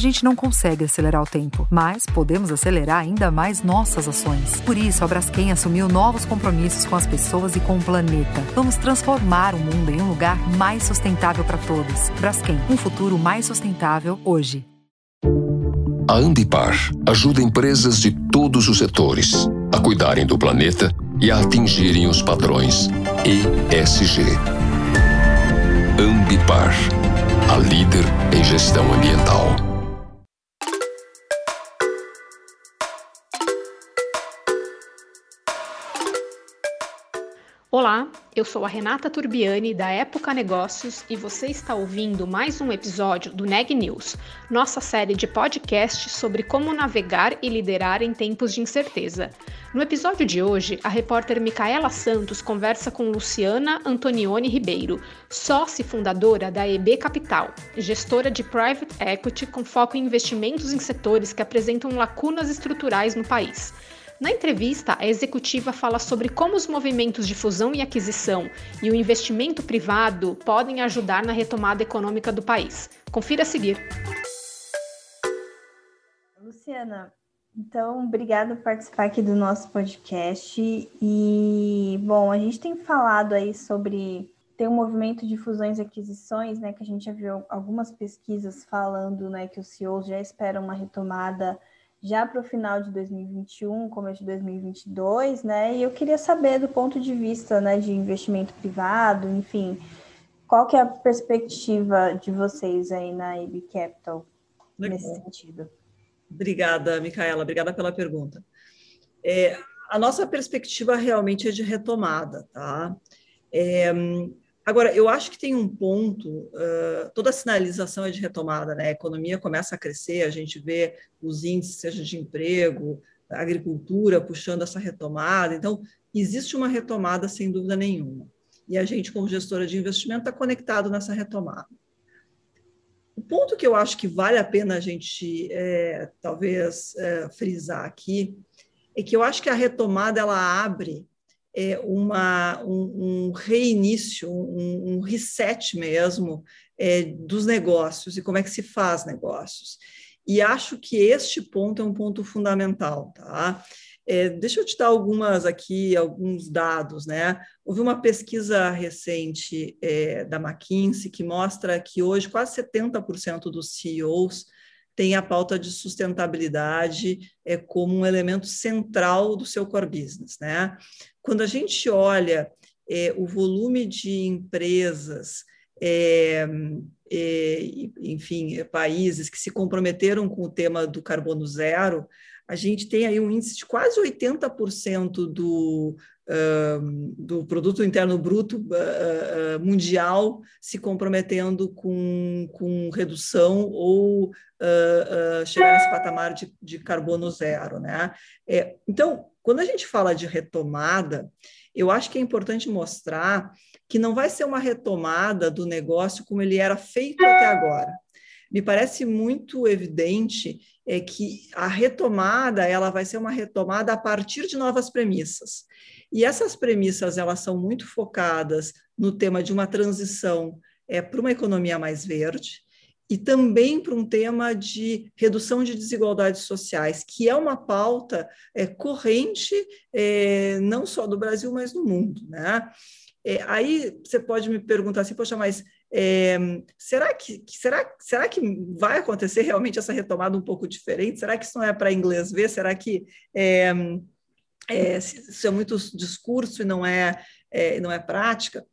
A gente não consegue acelerar o tempo, mas podemos acelerar ainda mais nossas ações. Por isso, a Braskem assumiu novos compromissos com as pessoas e com o planeta. Vamos transformar o mundo em um lugar mais sustentável para todos. Braskem, um futuro mais sustentável hoje. A Ambipar ajuda empresas de todos os setores a cuidarem do planeta e a atingirem os padrões ESG. Ambipar, a líder em gestão ambiental. Olá, eu sou a Renata Turbiani da Época Negócios e você está ouvindo mais um episódio do Neg News, nossa série de podcasts sobre como navegar e liderar em tempos de incerteza. No episódio de hoje, a repórter Micaela Santos conversa com Luciana Antonioni Ribeiro, sócia fundadora da EB Capital, gestora de private equity com foco em investimentos em setores que apresentam lacunas estruturais no país. Na entrevista, a executiva fala sobre como os movimentos de fusão e aquisição e o investimento privado podem ajudar na retomada econômica do país. Confira a seguir. Luciana, então, obrigada por participar aqui do nosso podcast. E, bom, a gente tem falado aí sobre. Tem um movimento de fusões e aquisições, né? Que a gente já viu algumas pesquisas falando, né? Que os CEOs já esperam uma retomada já para o final de 2021, começo de 2022, né? E eu queria saber do ponto de vista, né, de investimento privado, enfim, qual que é a perspectiva de vocês aí na IB Capital Legal. nesse sentido? Obrigada, Micaela, obrigada pela pergunta. É, a nossa perspectiva realmente é de retomada, tá? É, Agora, eu acho que tem um ponto, uh, toda sinalização é de retomada, né? A economia começa a crescer, a gente vê os índices, seja de emprego, agricultura puxando essa retomada. Então, existe uma retomada sem dúvida nenhuma. E a gente, como gestora de investimento, está conectado nessa retomada. O ponto que eu acho que vale a pena a gente, é, talvez, é, frisar aqui, é que eu acho que a retomada ela abre é, uma, um, um reinício, um, um, reset mesmo é, dos negócios e como é que se faz negócios. E acho que este ponto é um ponto fundamental, tá? É, deixa eu te dar algumas aqui, alguns dados, né? Houve uma pesquisa recente é, da McKinsey que mostra que hoje quase 70% dos CEOs têm a pauta de sustentabilidade é, como um elemento central do seu core business, né? Quando a gente olha é, o volume de empresas, é, é, enfim, países que se comprometeram com o tema do carbono zero, a gente tem aí um índice de quase 80% do, uh, do produto interno bruto uh, mundial se comprometendo com, com redução ou uh, chegar nesse patamar de, de carbono zero. Né? É, então, quando a gente fala de retomada, eu acho que é importante mostrar que não vai ser uma retomada do negócio como ele era feito até agora. Me parece muito evidente é que a retomada ela vai ser uma retomada a partir de novas premissas. E essas premissas elas são muito focadas no tema de uma transição é, para uma economia mais verde, e também para um tema de redução de desigualdades sociais, que é uma pauta é, corrente é, não só do Brasil, mas no mundo. Né? É, aí você pode me perguntar assim, poxa, mas é, será, que, será, será que vai acontecer realmente essa retomada um pouco diferente? Será que isso não é para inglês ver? Será que é, é, isso é muito discurso e não é, é, não é prática?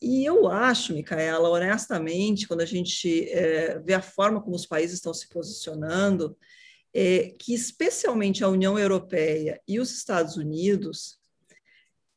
E eu acho, Micaela, honestamente, quando a gente é, vê a forma como os países estão se posicionando, é, que especialmente a União Europeia e os Estados Unidos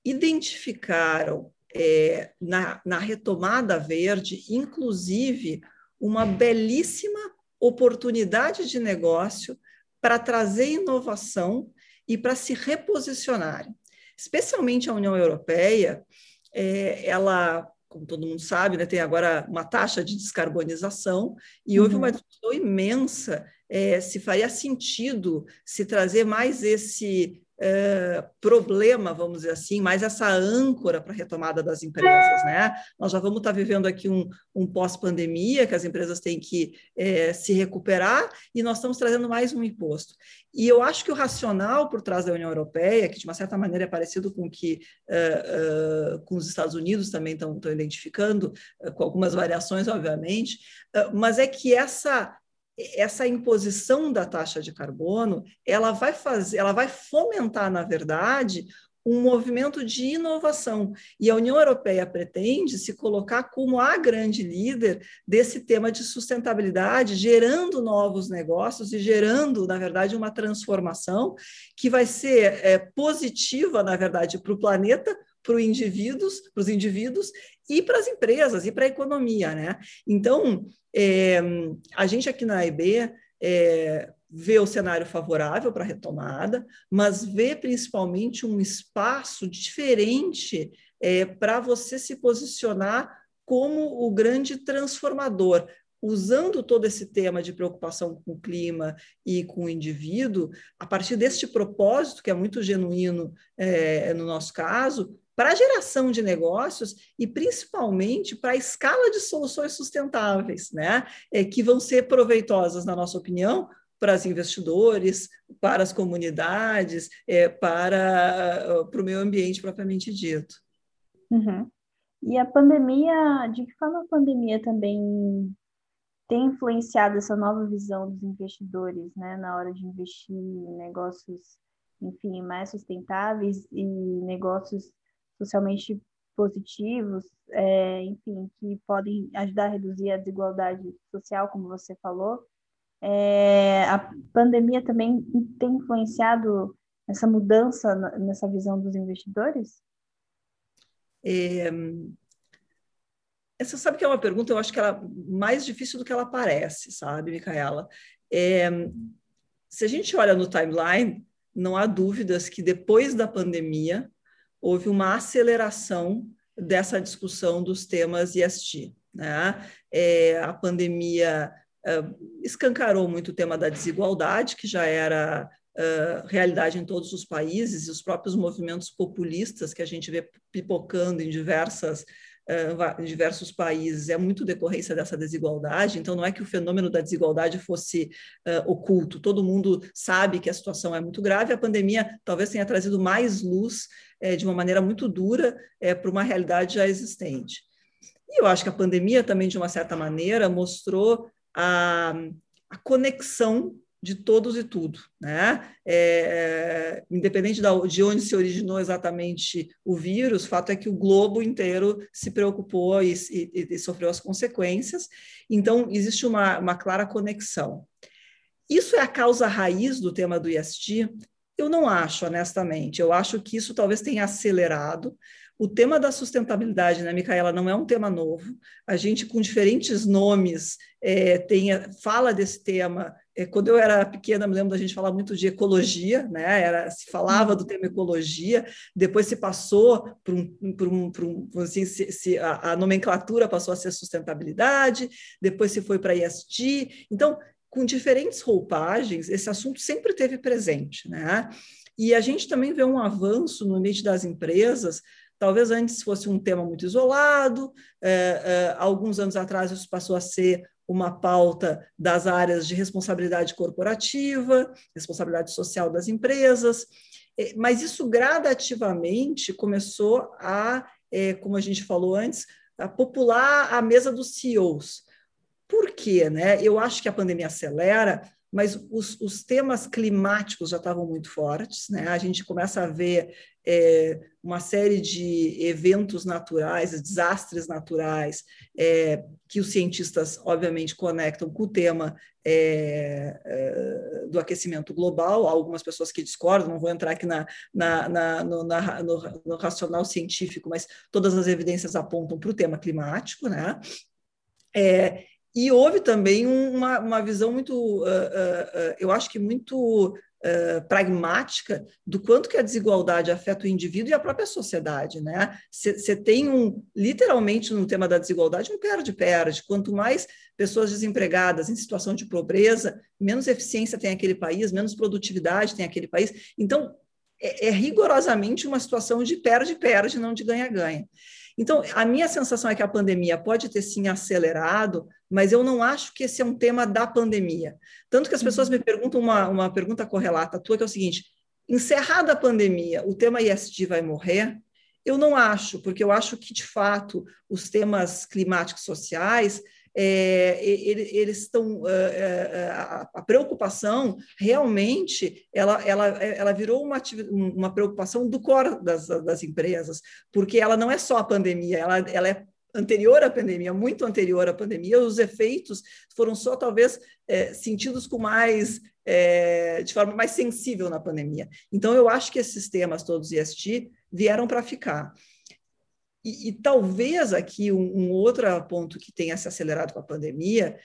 identificaram é, na, na retomada verde, inclusive, uma belíssima oportunidade de negócio para trazer inovação e para se reposicionarem. Especialmente a União Europeia, é, ela, como todo mundo sabe, né, tem agora uma taxa de descarbonização e houve uma uhum. discussão imensa é, se faria sentido se trazer mais esse é, problema, vamos dizer assim, mais essa âncora para a retomada das empresas. Né? Nós já vamos estar tá vivendo aqui um, um pós-pandemia, que as empresas têm que é, se recuperar, e nós estamos trazendo mais um imposto. E eu acho que o racional por trás da União Europeia, que de uma certa maneira é parecido com o que com os Estados Unidos também estão, identificando, com algumas variações, obviamente, mas é que essa essa imposição da taxa de carbono, ela vai fazer, ela vai fomentar, na verdade, um movimento de inovação. E a União Europeia pretende se colocar como a grande líder desse tema de sustentabilidade, gerando novos negócios e gerando, na verdade, uma transformação que vai ser é, positiva, na verdade, para o planeta, para os indivíduos, para os indivíduos e para as empresas e para a economia, né? Então, é, a gente aqui na AIB é, vê o cenário favorável para a retomada, mas vê principalmente um espaço diferente é, para você se posicionar como o grande transformador, usando todo esse tema de preocupação com o clima e com o indivíduo, a partir deste propósito, que é muito genuíno é, no nosso caso, para a geração de negócios e principalmente para a escala de soluções sustentáveis, né? É, que vão ser proveitosas, na nossa opinião, para os investidores, para as comunidades, é, para, para o meio ambiente propriamente dito. Uhum. E a pandemia, de que forma a pandemia também tem influenciado essa nova visão dos investidores, né, na hora de investir em negócios, enfim, mais sustentáveis e negócios socialmente positivos, é, enfim, que podem ajudar a reduzir a desigualdade social, como você falou. É, a pandemia também tem influenciado essa mudança nessa visão dos investidores? É, essa sabe que é uma pergunta, eu acho que ela mais difícil do que ela parece, sabe, Micaela? É, se a gente olha no timeline, não há dúvidas que depois da pandemia, houve uma aceleração dessa discussão dos temas ESG. Né? É, a pandemia uh, escancarou muito o tema da desigualdade, que já era uh, realidade em todos os países, e os próprios movimentos populistas que a gente vê pipocando em diversas em diversos países é muito decorrência dessa desigualdade, então não é que o fenômeno da desigualdade fosse uh, oculto, todo mundo sabe que a situação é muito grave, a pandemia talvez tenha trazido mais luz é, de uma maneira muito dura para uma realidade já existente. E eu acho que a pandemia também, de uma certa maneira, mostrou a, a conexão de todos e tudo, né? É, independente de onde se originou exatamente o vírus, o fato é que o globo inteiro se preocupou e, e, e sofreu as consequências. Então, existe uma, uma clara conexão. Isso é a causa raiz do tema do IST? Eu não acho, honestamente. Eu acho que isso talvez tenha acelerado. O tema da sustentabilidade, né, Micaela, não é um tema novo. A gente, com diferentes nomes, é, tem, fala desse tema é, quando eu era pequena, me lembro da gente falar muito de ecologia, né? Era, se falava do tema ecologia, depois se passou por um, por um, por um assim, se, se a, a, nomenclatura passou a ser sustentabilidade, depois se foi para ESG. Então, com diferentes roupagens, esse assunto sempre teve presente, né? E a gente também vê um avanço no ambiente das empresas. Talvez antes fosse um tema muito isolado, é, é, alguns anos atrás isso passou a ser uma pauta das áreas de responsabilidade corporativa, responsabilidade social das empresas, é, mas isso gradativamente começou a, é, como a gente falou antes, a popular a mesa dos CEOs. Por quê? Né? Eu acho que a pandemia acelera, mas os, os temas climáticos já estavam muito fortes, né? A gente começa a ver é, uma série de eventos naturais, desastres naturais, é, que os cientistas, obviamente, conectam com o tema é, é, do aquecimento global. Há algumas pessoas que discordam, não vou entrar aqui na, na, na, no, na no, no, racional científico, mas todas as evidências apontam para o tema climático, né? É, e houve também uma, uma visão muito, uh, uh, uh, eu acho que muito pragmática do quanto que a desigualdade afeta o indivíduo e a própria sociedade, né? Você tem um, literalmente no tema da desigualdade, um perde-perde. Quanto mais pessoas desempregadas em situação de pobreza, menos eficiência tem aquele país, menos produtividade tem aquele país. Então, é, é rigorosamente uma situação de perde-perde, não de ganha-ganha. Então, a minha sensação é que a pandemia pode ter sim acelerado, mas eu não acho que esse é um tema da pandemia. Tanto que as pessoas me perguntam uma, uma pergunta correlata tua, que é o seguinte: encerrada a pandemia, o tema ISD vai morrer? Eu não acho, porque eu acho que, de fato, os temas climáticos sociais é, eles estão é, é, a preocupação realmente ela, ela, ela virou uma, uma preocupação do core das, das empresas, porque ela não é só a pandemia, ela, ela é anterior à pandemia, muito anterior à pandemia, os efeitos foram só talvez é, sentidos com mais é, de forma mais sensível na pandemia. Então eu acho que esses temas todos ESG vieram para ficar. E, e talvez aqui um, um, outro ponto que tenha se acelerado com a pandemia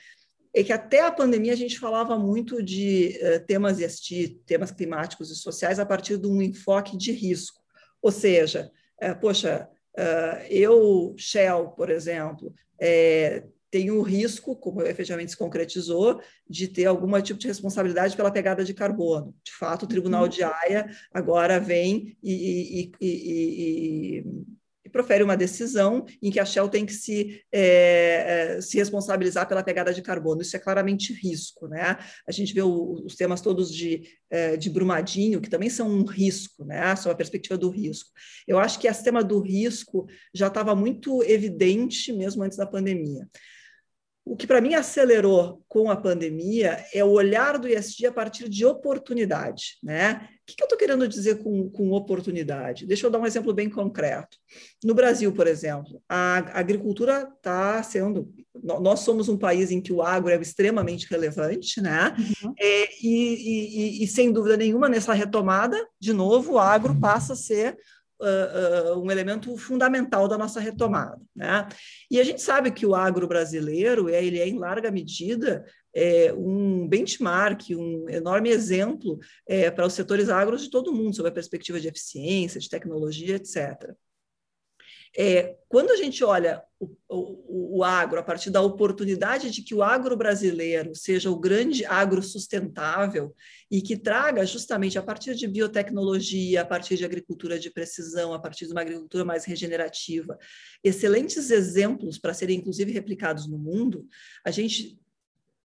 é que até a pandemia a gente falava muito de uh, temas ESG, temas climáticos e sociais, a partir de um enfoque de risco. Ou seja, uh, poxa, uh, eu, Shell, por exemplo, é, tenho o risco, como efetivamente se concretizou, de ter algum tipo de responsabilidade pela pegada de carbono. De fato, o Tribunal uhum. de Haia agora vem e, e, e, e profere uma decisão em que a Shell tem que se, é, é, se responsabilizar pela pegada de carbono. Isso é claramente risco. Né? A gente vê o, os temas todos de, é, de Brumadinho, que também são um risco, né? a perspectiva do risco. Eu acho que esse tema do risco já estava muito evidente mesmo antes da pandemia. O que para mim acelerou com a pandemia é o olhar do ISD a partir de oportunidade. Né? O que, eu estou querendo dizer com, com oportunidade? Deixa eu dar um exemplo bem concreto. No Brasil, por exemplo, a agricultura está sendo. Nós somos um país em que o agro é extremamente relevante, né? Uhum. É, e, e, e, sem dúvida nenhuma, nessa retomada, de novo, o agro passa a ser uh, um elemento fundamental da nossa retomada. Né? E a gente sabe que o agro brasileiro é, ele é, em larga medida, é, um benchmark, um enorme exemplo é, para os setores agros de todo mundo, sob a perspectiva de eficiência, de tecnologia, etc. É, quando a gente olha o, o, o, agro a partir da oportunidade de que o agro brasileiro seja o grande agro sustentável e que traga justamente a partir de biotecnologia, a partir de agricultura de precisão, a partir de uma agricultura mais regenerativa, excelentes exemplos para serem inclusive replicados no mundo, a gente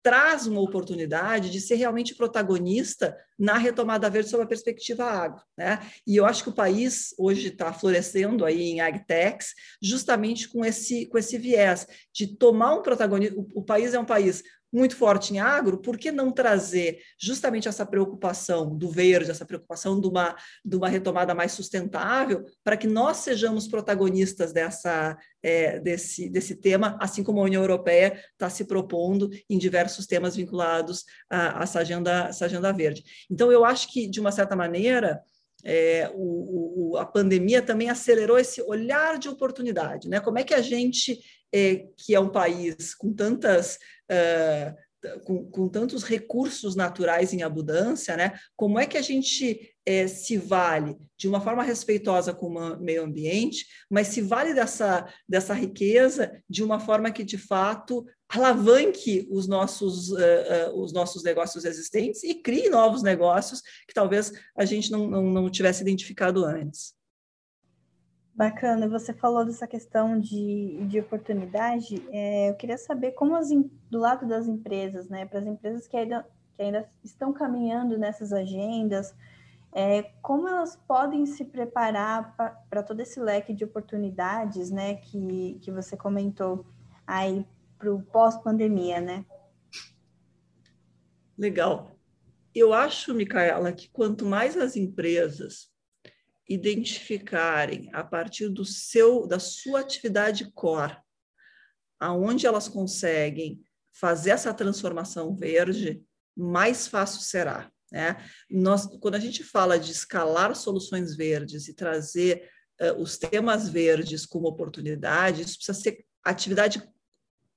traz uma oportunidade de ser realmente protagonista na retomada verde sob a perspectiva agro. Né? E eu acho que o país hoje está florescendo aí em agtechs justamente com esse, com esse viés de tomar um protagonismo. O, o país é um país muito forte em agro, por que não trazer justamente essa preocupação do verde, essa preocupação de uma, de uma retomada mais sustentável, para que nós sejamos protagonistas dessa, é, desse, desse tema, assim como a União Europeia está se propondo em diversos temas vinculados a, a essa, agenda, essa agenda verde. Então, eu acho que, de uma certa maneira, é, o, o, a pandemia também acelerou esse olhar de oportunidade. Né? Como é que a gente, é, que é um país com tantas. Uh, com, com, tantos recursos naturais em abundância, né? Como é que a gente é, se vale de uma forma respeitosa com o meio ambiente, mas se vale dessa, dessa riqueza de uma forma que de fato alavanque os nossos, uh, uh, os nossos negócios existentes e crie novos negócios que talvez a gente não, não, não tivesse identificado antes. Bacana, você falou dessa questão de, de oportunidade. É, eu queria saber como as, do lado das empresas, né, para as empresas que ainda, que ainda estão caminhando nessas agendas, é, como elas podem se preparar para todo esse leque de oportunidades, né, que, que você comentou aí para o pós-pandemia, né? Legal. eu acho, Micaela, que quanto mais as empresas identificarem a partir do seu da sua atividade core, aonde elas conseguem fazer essa transformação verde, mais fácil será. Né? Nós, quando a gente fala de escalar soluções verdes e trazer uh, os temas verdes como oportunidade, isso precisa ser atividade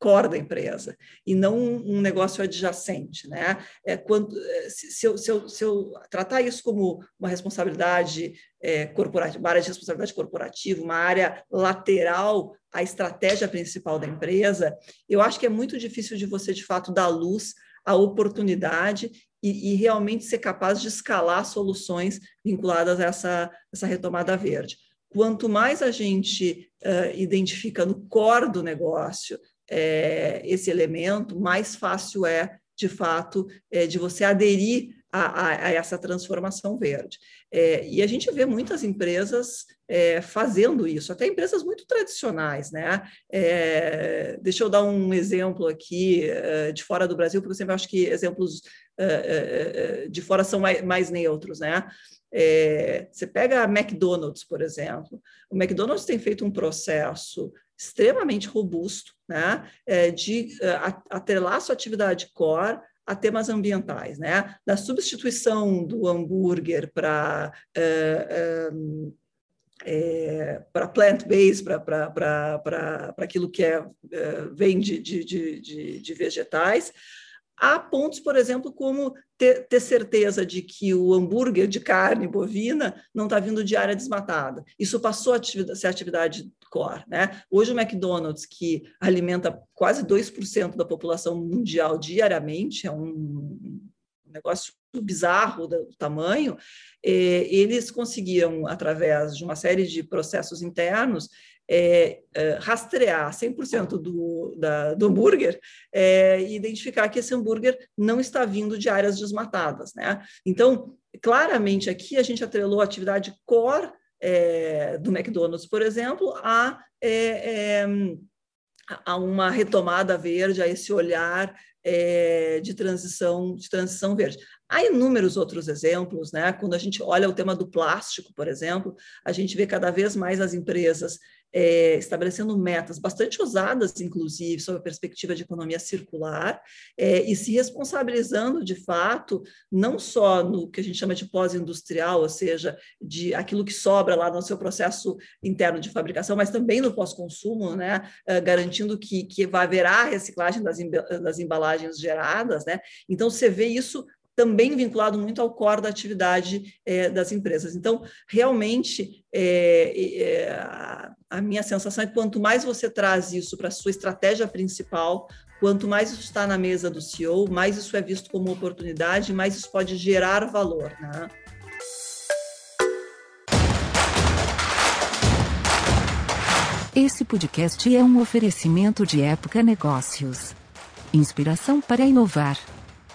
core da empresa e não um, negócio adjacente, né? É quando é, se, se, eu, se, eu, se eu tratar isso como uma responsabilidade é, corporativa, uma área de responsabilidade corporativa, uma área lateral à estratégia principal da empresa, eu acho que é muito difícil de você de fato dar luz à oportunidade e, e realmente ser capaz de escalar soluções vinculadas a essa, essa retomada verde. Quanto mais a gente uh, identifica no core do negócio é, esse elemento, mais fácil é, de fato, é, de você aderir a, a, a essa transformação verde. É, e a gente vê muitas empresas é, fazendo isso, até empresas muito tradicionais. Né? É, deixa eu dar um exemplo aqui é, de fora do Brasil, porque eu sempre acho que exemplos é, de fora são mais, mais neutros. Né? você pega a McDonald's, por exemplo. O McDonald's tem feito um processo extremamente robusto, né, é, de é, atrelar sua atividade core a temas ambientais, né, da substituição do hambúrguer para é, é, para plant-based, para aquilo que é, é vem de, de, de, de vegetais, Há pontos, por exemplo, como ter, ter, certeza de que o hambúrguer de carne bovina não está vindo de área desmatada. Isso passou a atividade, ser atividade core. Né? Hoje, o McDonald's, que alimenta quase 2% da população mundial diariamente, é um negócio bizarro do tamanho, eh, eles conseguiam, através de uma série de processos internos, é, é, rastrear 100% do, da, do hambúrguer é, e identificar que esse hambúrguer não está vindo de áreas desmatadas. Né? Então, claramente aqui a gente atrelou a atividade core é, do McDonald's, por exemplo, a, é, é, a uma retomada verde, a esse olhar é, de transição de transição verde. Há inúmeros outros exemplos, né? Quando a gente olha o tema do plástico, por exemplo, a gente vê cada vez mais as empresas é, estabelecendo metas bastante ousadas, inclusive, sobre a perspectiva de economia circular, é, e se responsabilizando, de fato, não só no que a gente chama de pós-industrial, ou seja, de aquilo que sobra lá no seu processo interno de fabricação, mas também no pós-consumo, né, é, garantindo que, que haverá reciclagem das, das embalagens geradas. Né? Então, você vê isso também vinculado muito ao core da atividade é, das empresas. Então, realmente, é, é, a minha sensação é que quanto mais você traz isso para a sua estratégia principal, quanto mais isso está na mesa do CEO, mais isso é visto como oportunidade, mais isso pode gerar valor. Né? Esse podcast é um oferecimento de Época Negócios. Inspiração para inovar.